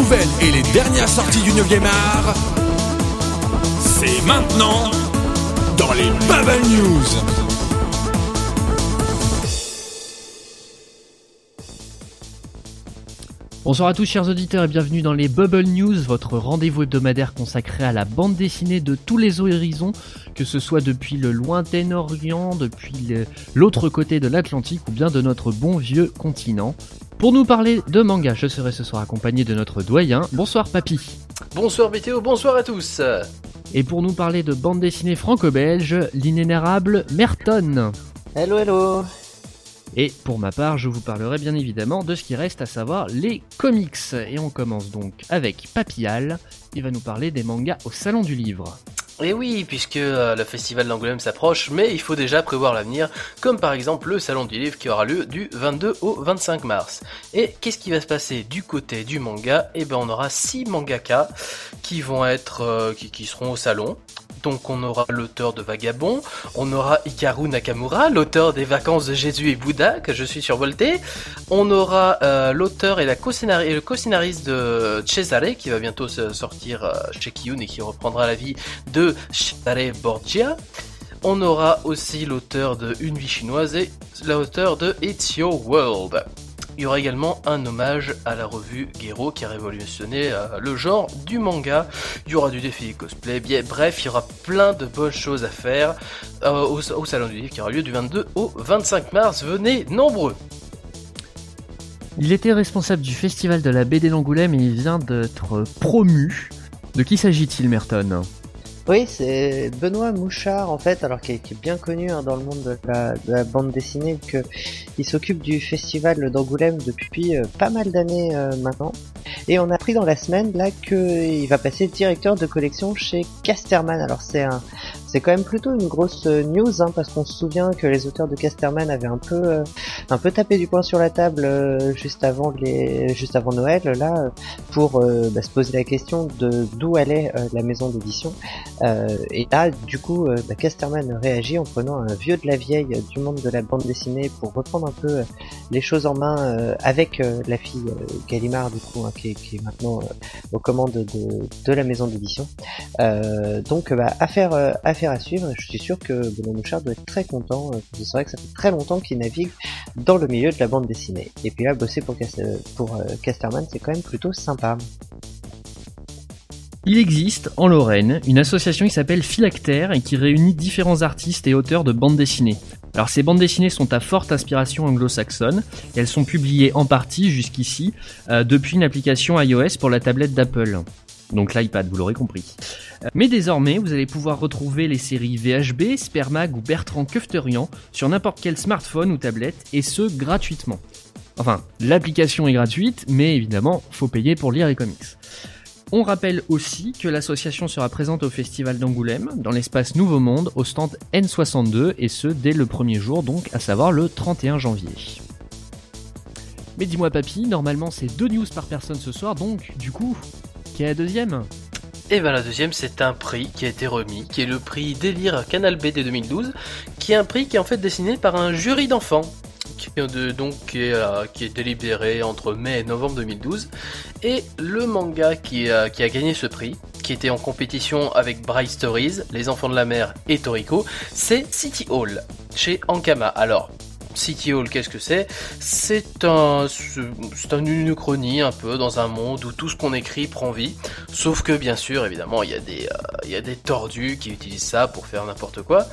nouvelles et les dernières sorties du 9e art, c'est maintenant dans les Bubble News. Bonsoir à tous chers auditeurs et bienvenue dans les Bubble News, votre rendez-vous hebdomadaire consacré à la bande dessinée de tous les horizons, que ce soit depuis le lointain Orient, depuis l'autre côté de l'Atlantique ou bien de notre bon vieux continent. Pour nous parler de manga, je serai ce soir accompagné de notre doyen. Bonsoir papy. Bonsoir BTO, bonsoir à tous. Et pour nous parler de bande dessinée franco-belge, l'inénérable Merton. Hello, hello Et pour ma part, je vous parlerai bien évidemment de ce qui reste, à savoir les comics. Et on commence donc avec Papillal, qui va nous parler des mangas au Salon du Livre. Et oui, puisque euh, le festival d'Angoulême s'approche, mais il faut déjà prévoir l'avenir, comme par exemple le salon du livre qui aura lieu du 22 au 25 mars. Et qu'est-ce qui va se passer du côté du manga? Eh ben, on aura six mangaka qui vont être, euh, qui, qui seront au salon. Donc on aura l'auteur de Vagabond, on aura Hikaru Nakamura, l'auteur des Vacances de Jésus et Bouddha, que je suis survolté. On aura euh, l'auteur et, le co-scénariste de Cesare, qui va bientôt sortir euh, chez Kiyun et qui reprendra la vie de Cesare Borgia. On aura aussi l'auteur de Une vie chinoise et l'auteur de It's Your World. Il y aura également un hommage à la revue Gero qui a révolutionné euh, le genre du manga. Il y aura du défilé cosplay, bref, il y aura plein de bonnes choses à faire euh, au, au Salon du Livre qui aura lieu du 22 au 25 mars. Venez nombreux Il était responsable du festival de la BD d'Angoulême et il vient d'être promu. De qui s'agit-il, Merton? Oui, c'est Benoît Mouchard, en fait, alors qui est, bien connu hein, dans le monde de la, de la bande dessinée, que il s'occupe du festival d'Angoulême depuis euh, pas mal d'années euh, maintenant. Et on a appris dans la semaine, là, qu'il va passer directeur de collection chez Casterman. Alors c'est un... C'est quand même plutôt une grosse euh, news, hein, parce qu'on se souvient que les auteurs de Casterman avaient un peu, euh, un peu tapé du poing sur la table euh, juste avant les, juste avant Noël, là, pour bah, se poser la question de d'où allait la maison d'édition. Et là, du coup, bah, Casterman réagit en prenant un vieux de la vieille du monde de la bande dessinée pour reprendre un peu les choses en main avec la fille Gallimard, du coup, hein, qui, est, maintenant aux commandes de, de la maison d'édition. Donc, bah, affaire, euh, à suivre. Je suis sûr que Benoît Mouchard doit être très content. euh, C'est vrai que ça fait très longtemps qu'il navigue dans le milieu de la bande dessinée. Et puis là, bosser pour, euh, Casterman, c'est quand même plutôt sympa. Il existe, en Lorraine, une association qui s'appelle Phylactère et qui réunit différents artistes et auteurs de bandes dessinées. Alors ces bandes dessinées sont à forte inspiration anglo-saxonne et elles sont publiées en partie jusqu'ici euh, depuis une application iOS pour la tablette d'Apple. Donc l'iPad, vous l'aurez compris. Euh, Mais désormais, vous allez pouvoir retrouver les séries VHB, Spermag ou Bertrand Kefterian sur n'importe quel smartphone ou tablette et ce gratuitement. Enfin, l'application est gratuite, mais évidemment, faut payer pour lire les comics. On rappelle aussi que l'association sera présente au Festival d'Angoulême, dans l'espace Nouveau Monde, au stand N62, et ce dès le premier jour, donc à savoir le 31 janvier. Mais dis-moi papy, normalement c'est deux news par personne ce soir, donc du coup, qui est la deuxième Et ben la deuxième, c'est un prix qui a été remis, qui est le prix Délire Canal BD 2012, qui est un prix qui est en fait dessiné par un jury d'enfants, qui, de- donc, qui, est, euh, qui est délibéré entre mai et novembre 2012. Et le manga qui, a- qui a gagné ce prix, qui était en compétition avec Bright Stories, Les Enfants de la Mer et Toriko, c'est City Hall, chez Ankama. Alors, City Hall, qu'est-ce que c'est? C'est un, c'est un uchronie un peu dans un monde où tout ce qu'on écrit prend vie. Sauf que bien sûr, évidemment, il y a des, euh, y a des tordus qui utilisent ça pour faire n'importe quoi.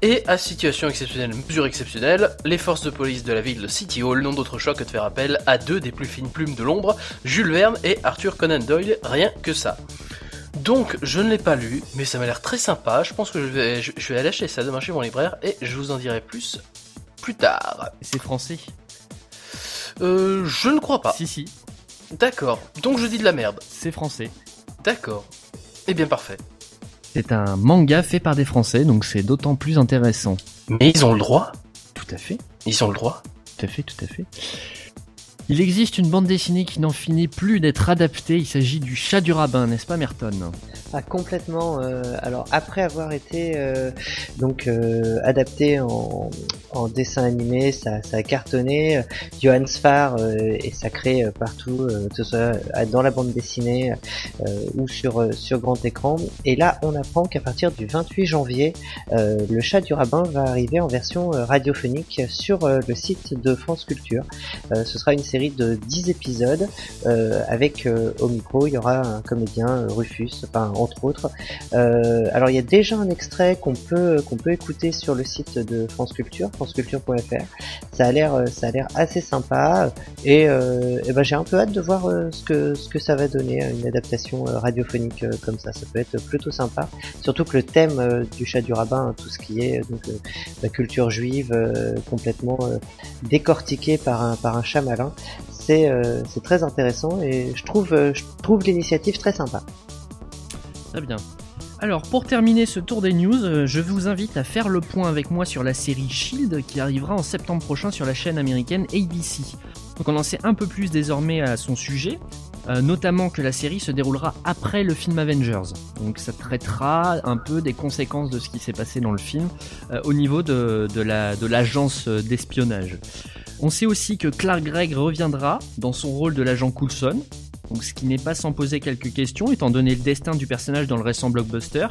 Et à situation exceptionnelle, mesure exceptionnelle, les forces de police de la ville de City Hall n'ont d'autre choix que de faire appel à deux des plus fines plumes de l'ombre, Jules Verne et Arthur Conan Doyle, rien que ça. Donc, je ne l'ai pas lu, mais ça m'a l'air très sympa. Je pense que je vais, je vais aller acheter ça demain chez mon libraire et je vous en dirai plus plus tard. C'est français Euh, je ne crois pas. Si si, D'accord. Donc je dis de la merde. c'est français. D'accord. Eh bien parfait. C'est un manga fait par des Français, donc c'est d'autant plus intéressant. Mais ils ont le droit Tout à fait, Ils ont le droit tout à fait, tout à fait. Il existe une bande dessinée qui n'en finit plus d'être adaptée, il s'agit du chat du rabbin, n'est-ce pas Merton? Ah, complètement. Euh, alors après avoir été euh, donc euh, adapté en, dessin animé, ça, ça a cartonné. Johan Sfar est sacré partout, que ce soit dans la bande dessinée ou sur sur grand écran. Et là, on apprend qu'à partir du 28 janvier, le chat du rabbin va arriver en version radiophonique sur le site de France Culture. ce sera une série de 10 épisodes avec au micro, il y aura un comédien Rufus, enfin entre autres. Euh, alors il y a déjà un extrait qu'on peut qu'on peut écouter sur le site de France Culture, franceculture.fr. Ça a l'air ça a l'air assez sympa et, euh, ben j'ai un peu hâte de voir euh, ce que ce que ça va donner une adaptation radiophonique comme ça. Ça peut être plutôt sympa. Surtout que le thème du chat du rabbin, tout ce qui est donc la culture juive complètement décortiquée par un par un chat malin, c'est c'est très intéressant et je trouve je trouve l'initiative très sympa. Très bien. Alors pour terminer ce tour des news, euh, je vous invite à faire le point avec moi sur la série Shield qui arrivera en septembre prochain sur la chaîne américaine ABC. Donc on en sait un peu plus désormais à son sujet, euh, notamment que la série se déroulera après le film Avengers. Donc ça traitera un peu des conséquences de ce qui s'est passé dans le film euh, au niveau de, de l'agence d'espionnage. On sait aussi que Clark Gregg reviendra dans son rôle de l'agent Coulson, donc ce qui n'est pas sans poser quelques questions étant donné le destin du personnage dans le récent blockbuster.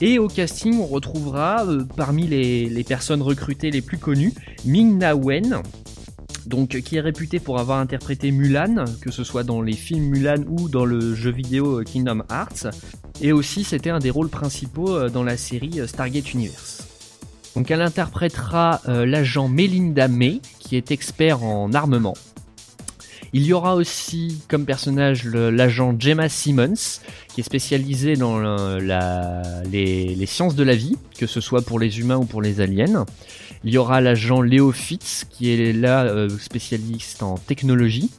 Et au casting, on retrouvera euh, parmi les, personnes recrutées les plus connues Ming Na Wen, donc qui est réputé pour avoir interprété Mulan, que ce soit dans les films Mulan ou dans le jeu vidéo euh, Kingdom Hearts, et aussi c'était un des rôles principaux euh, dans la série Stargate Universe. Donc elle interprétera l'agent Melinda May, qui est expert en armement. Il y aura aussi comme personnage l'agent Gemma Simmons, qui est spécialisé dans les, sciences de la vie, que ce soit pour les humains ou pour les aliens. Il y aura l'agent Leo Fitz, qui est là euh, spécialiste en technologie.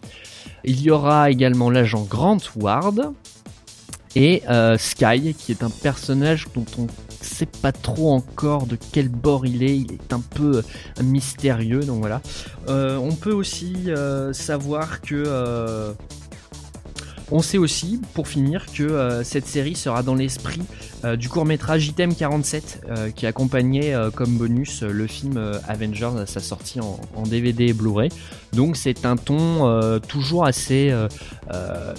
Il y aura également l'agent Grant Ward, et euh, Sky, qui est un personnage dont on sait pas trop encore de quel bord il est, il est un peu euh, mystérieux, donc voilà. Euh, on peut aussi savoir que on sait aussi, pour finir, que euh, cette série sera dans l'esprit euh, du court métrage Item 47 euh, qui accompagnait comme bonus le film Avengers à sa sortie en, DVD et Blu-ray. Donc c'est un ton toujours assez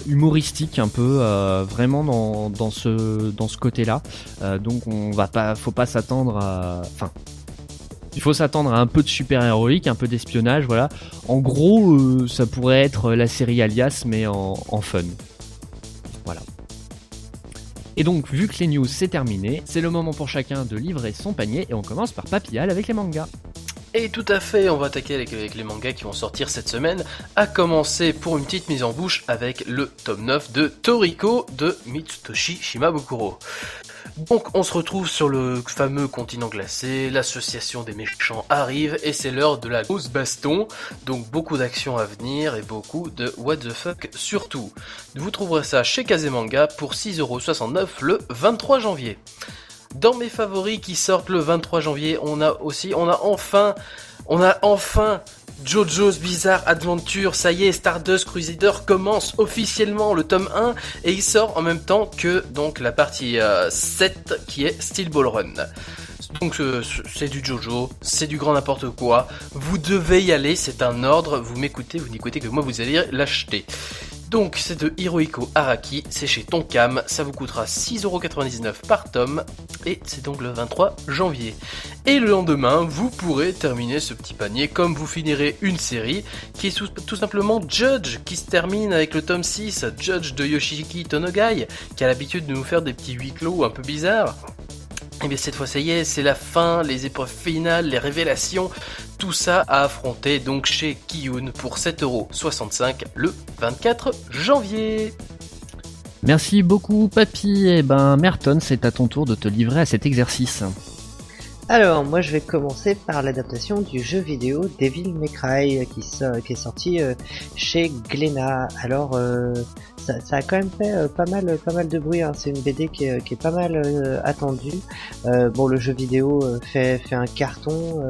humoristique, un peu vraiment dans, ce, côté-là. donc on va pas, faut pas s'attendre à, il faut s'attendre à un peu de super-héroïque, un peu d'espionnage, voilà. En gros, euh, ça pourrait être la série Alias, mais en, fun. Voilà. Et donc, vu que les news c'est terminé, c'est le moment pour chacun de livrer son panier, et on commence par Papillal avec les mangas. Et tout à fait, on va attaquer avec, les mangas qui vont sortir cette semaine, à commencer pour une petite mise en bouche avec le tome 9 de Toriko de Mitsutoshi Shimabukuro. Donc on se retrouve sur le fameux continent glacé, l'association des méchants arrive et c'est l'heure de la grosse baston. Donc beaucoup d'actions à venir et beaucoup de what the fuck surtout. Vous trouverez ça chez Kazemanga pour 6,69€ le 23 janvier. Dans mes favoris qui sortent le 23 janvier, on a aussi, on a enfin, on a enfin JoJo's Bizarre Adventure, ça y est, Stardust Crusader commence officiellement le tome 1 et il sort en même temps que donc la partie 7 euh, qui est Steel Ball Run. Donc euh, c'est du Jojo, c'est du grand n'importe quoi. Vous devez y aller, c'est un ordre. Vous m'écoutez, vous n'écoutez que moi, vous allez l'acheter. Donc c'est de Hirohiko Araki, c'est chez Tonkam, ça vous coûtera 6,99€ par tome, et c'est donc le 23 janvier. Et le lendemain, vous pourrez terminer ce petit panier comme vous finirez une série qui est tout simplement Judge, qui se termine avec le tome 6, Judge de Yoshiki Tonogai, qui a l'habitude de nous faire des petits huis clos un peu bizarres. Et eh bien cette fois ça y est, c'est la fin, les épreuves finales, les révélations, tout ça à affronter donc chez Kiyun pour 7,65€ le 24 janvier. Merci beaucoup Papy, et eh ben Merton c'est à ton tour de te livrer à cet exercice. Alors, moi je vais commencer par l'adaptation du jeu vidéo Devil May Cry qui, qui est sorti euh, chez Glénat. Alors, euh, ça, a quand même fait euh, pas mal pas de bruit. Hein. C'est une BD qui est, pas mal euh, attendue. Euh, bon, le jeu vidéo fait, un carton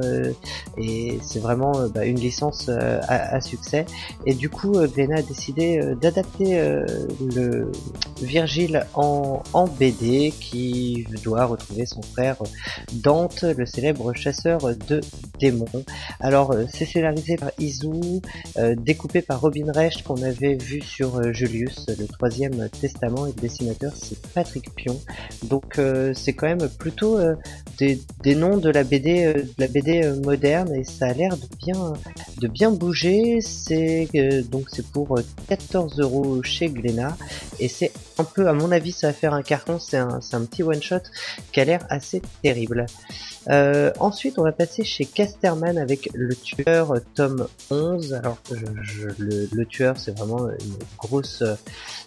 et c'est vraiment bah, une licence à, succès. Et du coup, Glénat a décidé d'adapter le Virgile en BD qui doit retrouver son frère Dante, le célèbre chasseur de démons. Alors, c'est scénarisé par Izu, découpé par Robin Recht qu'on avait vu sur Julius le troisième testament et le dessinateur c'est Patrick Pion. Donc euh, c'est quand même plutôt euh, des, noms de la BD, euh, de la BD moderne et ça a l'air de bien, de bien bouger. C'est donc c'est pour 14 euros chez Glénat et c'est un peu, à mon avis, ça va faire un carton. C'est un, un petit one shot qui a l'air assez terrible. Euh, ensuite, on va passer chez Casterman avec Le Tueur, tome 11. Alors, je, le, Tueur, c'est vraiment une grosse,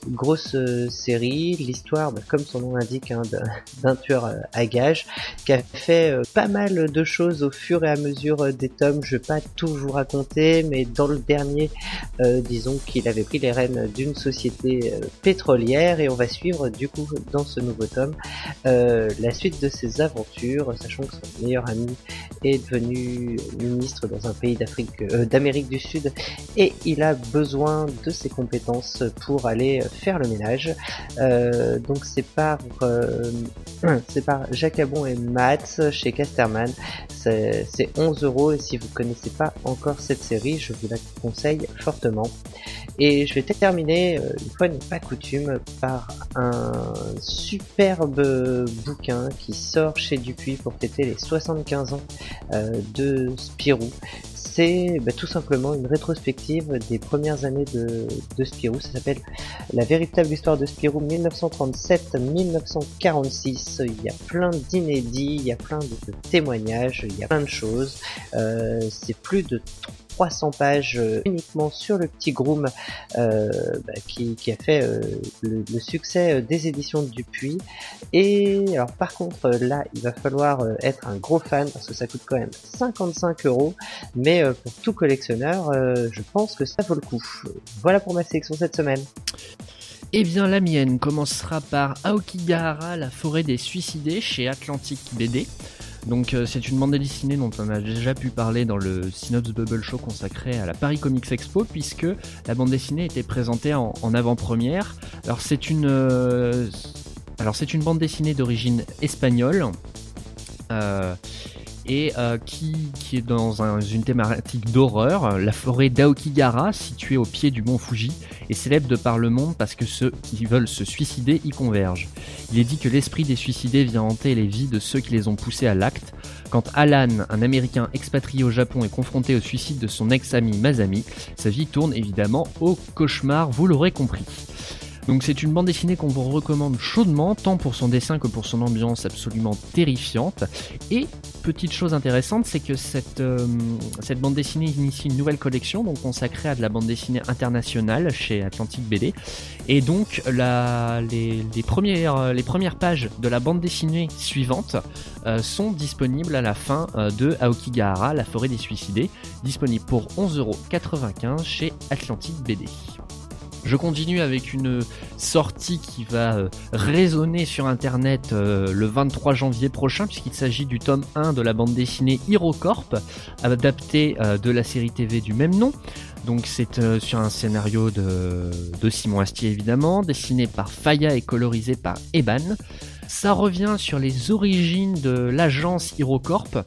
grosse série. L'histoire, bah, comme son nom l'indique, hein, d'un tueur à gage qui a fait euh, pas mal de choses au fur et à mesure des tomes. Je vais pas tout vous raconter, mais dans le dernier, euh, disons qu'il avait pris les rênes d'une société pétrolière et on va suivre du coup dans ce nouveau tome la suite de ses aventures, sachant que meilleur ami est devenu ministre dans un pays d'Afrique, euh, d'Amérique du Sud, et il a besoin de ses compétences pour aller faire le ménage. Euh, donc c'est par euh, c'est par Jacabon et Matt chez Casterman. C'est 11 euros et si vous connaissez pas encore cette série, je vous la conseille fortement. Et je vais terminer, une fois n'est pas coutume, par un superbe bouquin qui sort chez Dupuis pour fêter les 75 ans euh, de Spirou. C'est bah, tout simplement une rétrospective des premières années de, Spirou. Ça s'appelle La véritable histoire de Spirou 1937-1946. Il y a plein d'inédits, il y a plein de témoignages, il y a plein de choses. Euh, c'est plus de 300 pages euh, uniquement sur le petit Groom euh, bah, qui, a fait euh, le, succès des éditions Dupuis. Et alors par contre là il va falloir être un gros fan parce que ça coûte quand même 55 euros. Mais pour tout collectionneur je pense que ça vaut le coup. Voilà pour ma sélection cette semaine. Eh bien, la mienne commencera par Aokigahara, la forêt des suicidés chez Atlantic BD. Donc euh, c'est une bande dessinée dont on a déjà pu parler dans le Synops Bubble Show consacré à la Paris Comics Expo puisque la bande dessinée était présentée en, avant-première. Alors c'est une euh, alors c'est une bande dessinée d'origine espagnole. Euh, et euh, qui, qui, est dans une thématique d'horreur. La forêt d'Aokigahara, située au pied du mont Fuji, est célèbre de par le monde parce que ceux qui veulent se suicider y convergent. Il est dit que l'esprit des suicidés vient hanter les vies de ceux qui les ont poussés à l'acte. Quand Alan, un Américain expatrié au Japon, est confronté au suicide de son ex-ami Masami, sa vie tourne évidemment au cauchemar, vous l'aurez compris. Donc c'est une bande dessinée qu'on vous recommande chaudement, tant pour son dessin que pour son ambiance absolument terrifiante. Et petite chose intéressante, c'est que cette, euh, bande dessinée initie une nouvelle collection donc consacrée à de la bande dessinée internationale chez Atlantic BD. Et donc les premières pages de la bande dessinée suivante euh, sont disponibles à la fin euh, de Aokigahara, la forêt des suicidés, disponible pour 11,95€ chez Atlantic BD. Je continue avec une sortie qui va euh, résonner sur internet euh, le 23 janvier prochain puisqu'il s'agit du tome 1 de la bande dessinée HeroCorp adapté euh, de la série TV du même nom. Donc c'est sur un scénario de, de, Simon Astier évidemment, dessiné par Faya et colorisé par Eban. Ça revient sur les origines de l'agence HeroCorp,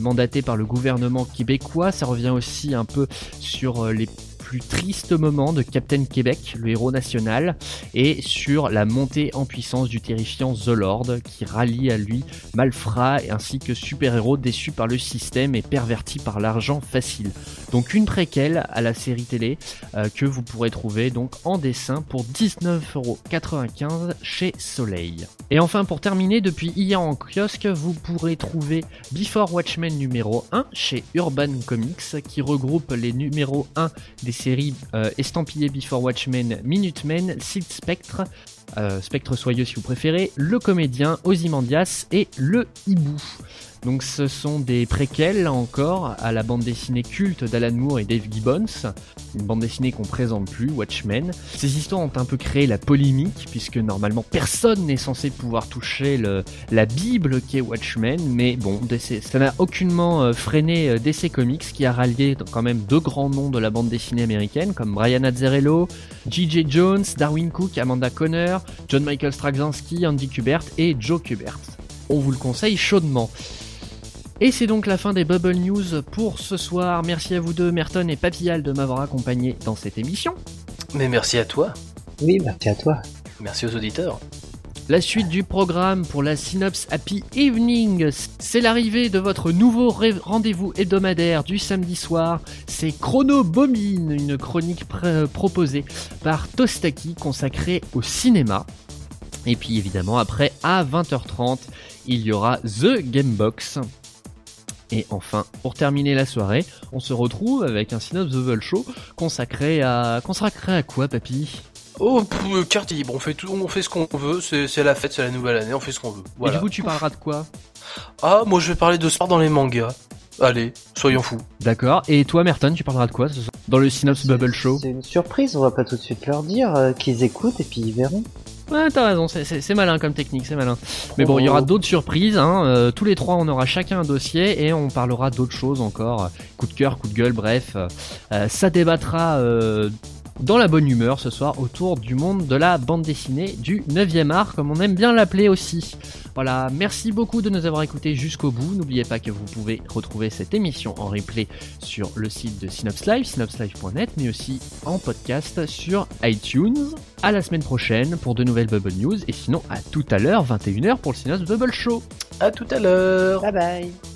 mandatée par le gouvernement québécois. Ça revient aussi un peu sur les plus triste moment de Captain Québec, le héros national, et sur la montée en puissance du terrifiant The Lord, qui rallie à lui malfrats ainsi que super-héros déçus par le système et pervertis par l'argent facile. Donc une préquelle à la série télé euh, que vous pourrez trouver donc en dessin pour 19,95€ chez Soleil. Et enfin pour terminer, depuis hier en kiosque, vous pourrez trouver Before Watchmen numéro 1 chez Urban Comics qui regroupe les numéros 1 des séries euh, estampillées Before Watchmen, Minutemen, Silk Spectre, euh, Spectre Soyeux si vous préférez, Le Comédien, Ozymandias et Le Hibou. Donc ce sont des préquels, encore, à la bande dessinée culte d'Alan Moore et Dave Gibbons, une bande dessinée qu'on présente plus, Watchmen. Ces histoires ont un peu créé la polémique, puisque normalement personne n'est censé pouvoir toucher la bible qui est Watchmen, mais bon, DC, ça n'a aucunement euh, freiné euh, DC Comics, qui a rallié quand même deux grands noms de la bande dessinée américaine, comme Brian Azzarello, J.J. Jones, Darwin Cook, Amanda Conner, John Michael Straczynski, Andy Kubert et Joe Kubert. On vous le conseille chaudement. Et c'est donc la fin des Bubble News pour ce soir. Merci à vous deux, Merton et Papillal, de m'avoir accompagné dans cette émission. Mais merci à toi. Oui, merci à toi. Merci aux auditeurs. La suite du programme pour la Synops Happy Evening, c'est l'arrivée de votre nouveau rendez-vous hebdomadaire du samedi soir. C'est Chrono Bobine, une chronique pr- proposée par Tostaki consacrée au cinéma. Et puis évidemment, après, à 20h30, il y aura The Gamebox. Et enfin, pour terminer la soirée, on se retrouve avec un Synops The Vol Show consacré à... Consacré à quoi, papy? Oh, pff, euh, carte libre, on fait tout, on fait ce qu'on veut, c'est la fête, c'est la nouvelle année, on fait ce qu'on veut. Et du coup, tu parleras de quoi? Ah, moi je vais parler de sport dans les mangas. Allez, soyons fous. D'accord. Et toi, Merton, tu parleras de quoi ce soir? Dans le Synops Bubble Show? C'est une surprise, on va pas tout de suite leur dire euh, qu'ils écoutent et puis ils verront. Ouais, t'as raison, c'est- malin comme technique, c'est malin. Mais bon, il y aura d'autres surprises. Hein. euh, tous les trois, on aura chacun un dossier et on parlera d'autres choses encore. Coup de cœur, coup de gueule, bref. Euh, ça débattra euh, dans la bonne humeur ce soir autour du monde de la bande dessinée du 9e art, comme on aime bien l'appeler aussi. Voilà, merci beaucoup de nous avoir écoutés jusqu'au bout. N'oubliez pas que vous pouvez retrouver cette émission en replay sur le site de Synops Live, synopslive.net, mais aussi en podcast sur iTunes. À la semaine prochaine pour de nouvelles Bubble News, et sinon à tout à l'heure, 21h pour le Synops Bubble Show. À tout à l'heure. Bye bye